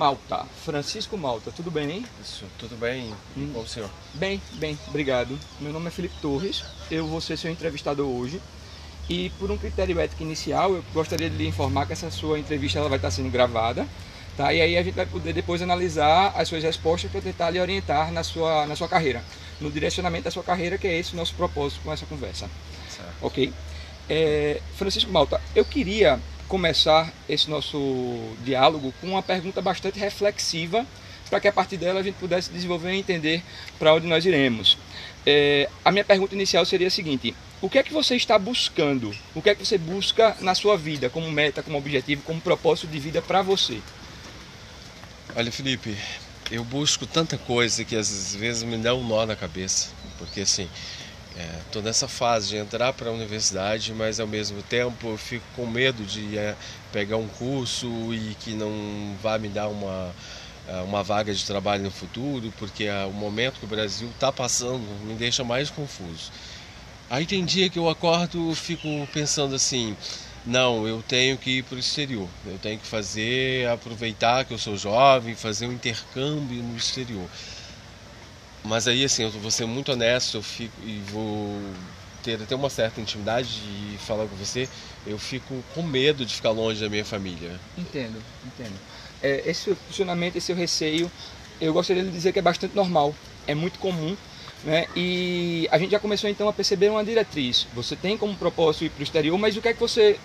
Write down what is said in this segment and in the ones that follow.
Malta. Francisco Malta, tudo bem? Isso, tudo bem hum. o senhor? Bem, bem, obrigado. Meu nome é Felipe Torres, eu vou ser seu entrevistador hoje. E por um critério ético inicial, eu gostaria de lhe informar que essa sua entrevista ela vai estar sendo gravada. Tá? E aí a gente vai poder depois analisar as suas respostas para tentar lhe orientar na sua, na sua carreira, no direcionamento da sua carreira, que é esse o nosso propósito com essa conversa. Certo. Ok? É, Francisco Malta, eu queria começar esse nosso diálogo com uma pergunta bastante reflexiva, para que a partir dela a gente pudesse desenvolver e entender para onde nós iremos. É, a minha pergunta inicial seria a seguinte: o que é que você está buscando? O que é que você busca na sua vida, como meta, como objetivo, como propósito de vida para você? Olha, Felipe, eu busco tanta coisa que às vezes me dá um nó na cabeça, porque assim, É, nessa fase de entrar para a universidade, mas ao mesmo tempo eu fico com medo de é, pegar um curso e que não vá me dar uma, é, uma vaga de trabalho no futuro, porque é, o momento que o Brasil está passando me deixa mais confuso. Aí tem dia que eu acordo fico pensando assim, não, eu tenho que ir para o exterior, eu tenho que fazer, aproveitar que eu sou jovem, fazer um intercâmbio no exterior. Mas aí, assim, eu vou ser muito honesto eu fico, e vou ter até uma certa intimidade de falar com você. Eu fico com medo de ficar longe da minha família. Entendo, entendo. É, esse funcionamento, esse receio, eu gostaria de dizer que é bastante normal, é muito comum. Né? E a gente já começou então a perceber uma diretriz. Você tem como propósito ir para o exterior, mas o que é que você,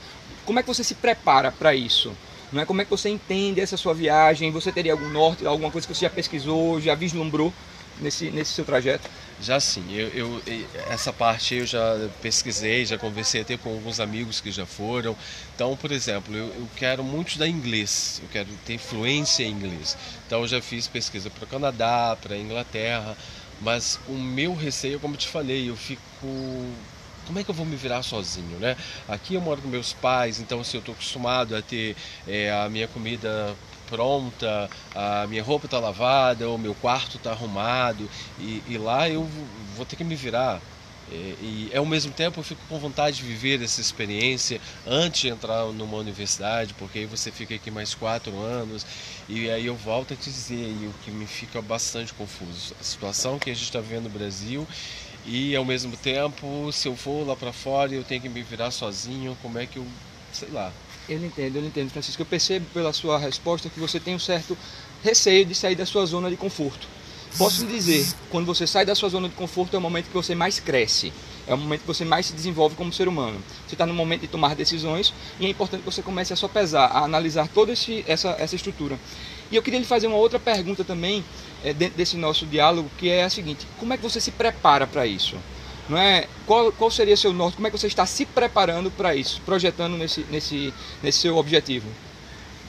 como é que você se prepara para isso? Não é como é que você entende essa sua viagem? Você teria algum norte, alguma coisa que você já pesquisou, já vislumbrou nesse, nesse seu trajeto? Já sim, eu, eu, essa parte eu já pesquisei, já conversei até com alguns amigos que já foram. Então, por exemplo, eu, eu quero muito estudar inglês, eu quero ter fluência em inglês. Então, eu já fiz pesquisa para o Canadá, para a Inglaterra, mas o meu receio, como te falei, eu fico como é que eu vou me virar sozinho, né? Aqui eu moro com meus pais, então assim, eu estou acostumado a ter é, a minha comida pronta, a minha roupa está lavada, o meu quarto está arrumado e, e, lá eu vou ter que me virar. E, e ao mesmo tempo eu fico com vontade de viver essa experiência antes de entrar numa universidade, porque aí você fica aqui mais quatro anos e aí eu volto a te dizer o que me fica bastante confuso a situação que a gente está vendo no Brasil e ao mesmo tempo se eu for lá para fora eu tenho que me virar sozinho, como é que eu sei lá, eu entendo, eu entendo, Francisco. Eu percebo pela sua resposta que você tem um certo receio de sair da sua zona de conforto. Posso lhe dizer, quando você sai da sua zona de conforto é o momento que você mais cresce, é o momento que você mais se desenvolve como ser humano. Você está no momento de tomar decisões e é importante que você comece a só pesar, a analisar toda esse, essa, essa estrutura. E eu queria lhe fazer uma outra pergunta também, é, dentro desse nosso diálogo, que é a seguinte: como é que você se prepara para isso? Não é? Qual, qual seria seu norte? Como é que você está se preparando para isso, projetando nesse, nesse, nesse seu objetivo?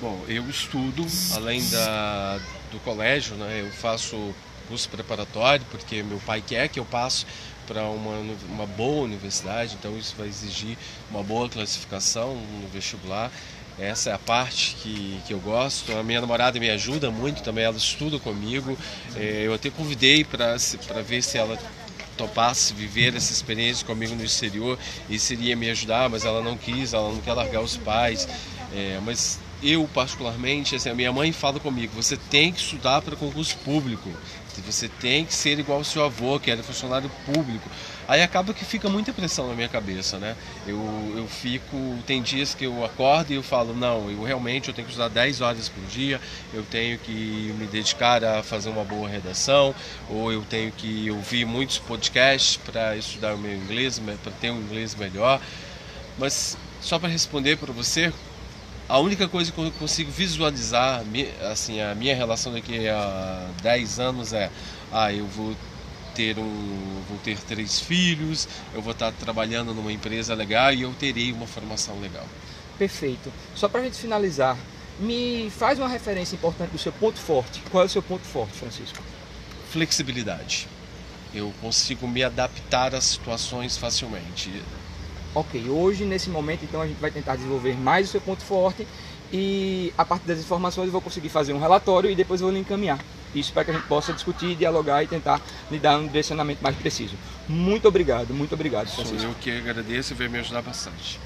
Bom, eu estudo além da, do colégio, né? Eu faço curso preparatório porque meu pai quer que eu passe para uma, uma boa universidade, então isso vai exigir uma boa classificação no vestibular. Essa é a parte que, que eu gosto. A minha namorada me ajuda muito também, ela estuda comigo. É, eu até convidei para ver se ela topasse viver essa experiência comigo no exterior e seria me ajudar, mas ela não quis, ela não quer largar os pais. É, mas eu, particularmente, assim, a minha mãe fala comigo: você tem que estudar para concurso público, você tem que ser igual ao seu avô, que era funcionário público. Aí acaba que fica muita pressão na minha cabeça, né? Eu, eu fico, tem dias que eu acordo e eu falo, não, eu realmente eu tenho que estudar 10 horas por dia, eu tenho que me dedicar a fazer uma boa redação, ou eu tenho que ouvir muitos podcasts para estudar o meu inglês, para ter um inglês melhor. Mas só para responder para você, a única coisa que eu consigo visualizar, assim, a minha relação daqui a 10 anos é, ah, eu vou ter um, vou ter três filhos, eu vou estar trabalhando numa empresa legal e eu terei uma formação legal. Perfeito. Só para a gente finalizar, me faz uma referência importante do seu ponto forte. Qual é o seu ponto forte, Francisco? Flexibilidade. Eu consigo me adaptar às situações facilmente. Ok, hoje nesse momento então a gente vai tentar desenvolver mais o seu ponto forte e a partir das informações eu vou conseguir fazer um relatório e depois eu vou lhe encaminhar. Isso para que a gente possa discutir, dialogar e tentar lhe dar um direcionamento mais preciso. Muito obrigado, muito obrigado, Francisco. Sou eu que agradeço e veio me ajudar bastante.